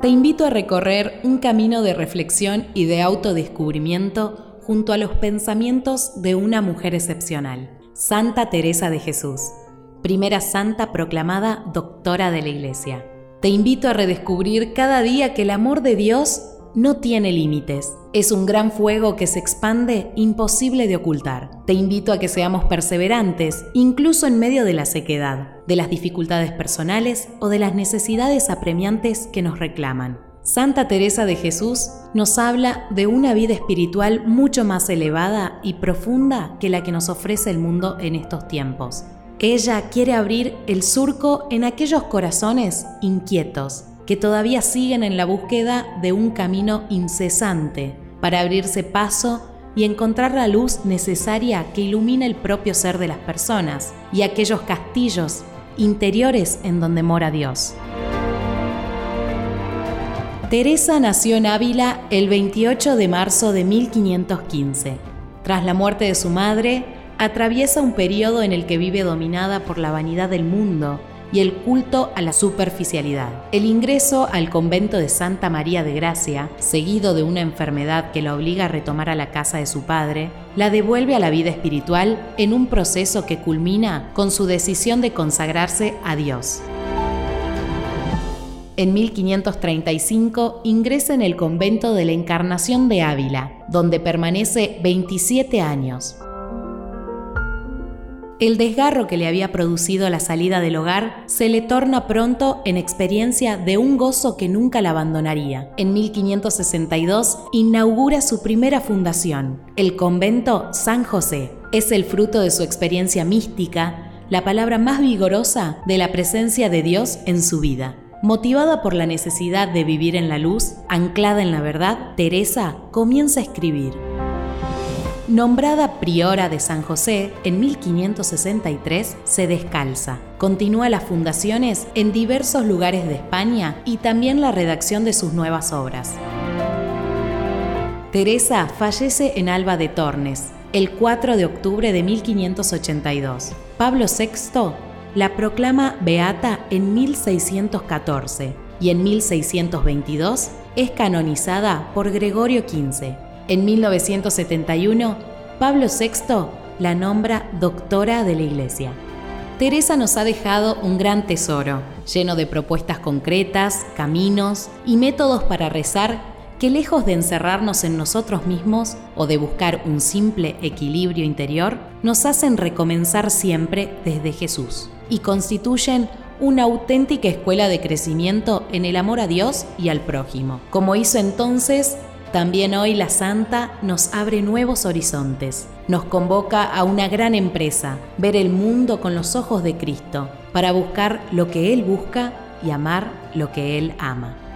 te invito a recorrer un camino de reflexión y de autodescubrimiento junto a los pensamientos de una mujer excepcional, Santa Teresa de Jesús, primera santa proclamada doctora de la Iglesia. Te invito a redescubrir cada día que el amor de Dios no tiene límites. Es un gran fuego que se expande imposible de ocultar. Te invito a que seamos perseverantes, incluso en medio de la sequedad, de las dificultades personales o de las necesidades apremiantes que nos reclaman. Santa Teresa de Jesús nos habla de una vida espiritual mucho más elevada y profunda que la que nos ofrece el mundo en estos tiempos. Ella quiere abrir el surco en aquellos corazones inquietos que todavía siguen en la búsqueda de un camino incesante para abrirse paso y encontrar la luz necesaria que ilumina el propio ser de las personas y aquellos castillos interiores en donde mora Dios. Teresa nació en Ávila el 28 de marzo de 1515. Tras la muerte de su madre, atraviesa un periodo en el que vive dominada por la vanidad del mundo y el culto a la superficialidad. El ingreso al convento de Santa María de Gracia, seguido de una enfermedad que la obliga a retomar a la casa de su padre, la devuelve a la vida espiritual en un proceso que culmina con su decisión de consagrarse a Dios. En 1535 ingresa en el convento de la Encarnación de Ávila, donde permanece 27 años. El desgarro que le había producido la salida del hogar se le torna pronto en experiencia de un gozo que nunca la abandonaría. En 1562 inaugura su primera fundación, el convento San José. Es el fruto de su experiencia mística, la palabra más vigorosa de la presencia de Dios en su vida. Motivada por la necesidad de vivir en la luz, anclada en la verdad, Teresa comienza a escribir. Nombrada priora de San José en 1563, se descalza. Continúa las fundaciones en diversos lugares de España y también la redacción de sus nuevas obras. Teresa fallece en Alba de Tornes el 4 de octubre de 1582. Pablo VI la proclama beata en 1614 y en 1622 es canonizada por Gregorio XV. En 1971, Pablo VI la nombra doctora de la Iglesia. Teresa nos ha dejado un gran tesoro, lleno de propuestas concretas, caminos y métodos para rezar que lejos de encerrarnos en nosotros mismos o de buscar un simple equilibrio interior, nos hacen recomenzar siempre desde Jesús y constituyen una auténtica escuela de crecimiento en el amor a Dios y al prójimo, como hizo entonces también hoy la Santa nos abre nuevos horizontes, nos convoca a una gran empresa, ver el mundo con los ojos de Cristo, para buscar lo que Él busca y amar lo que Él ama.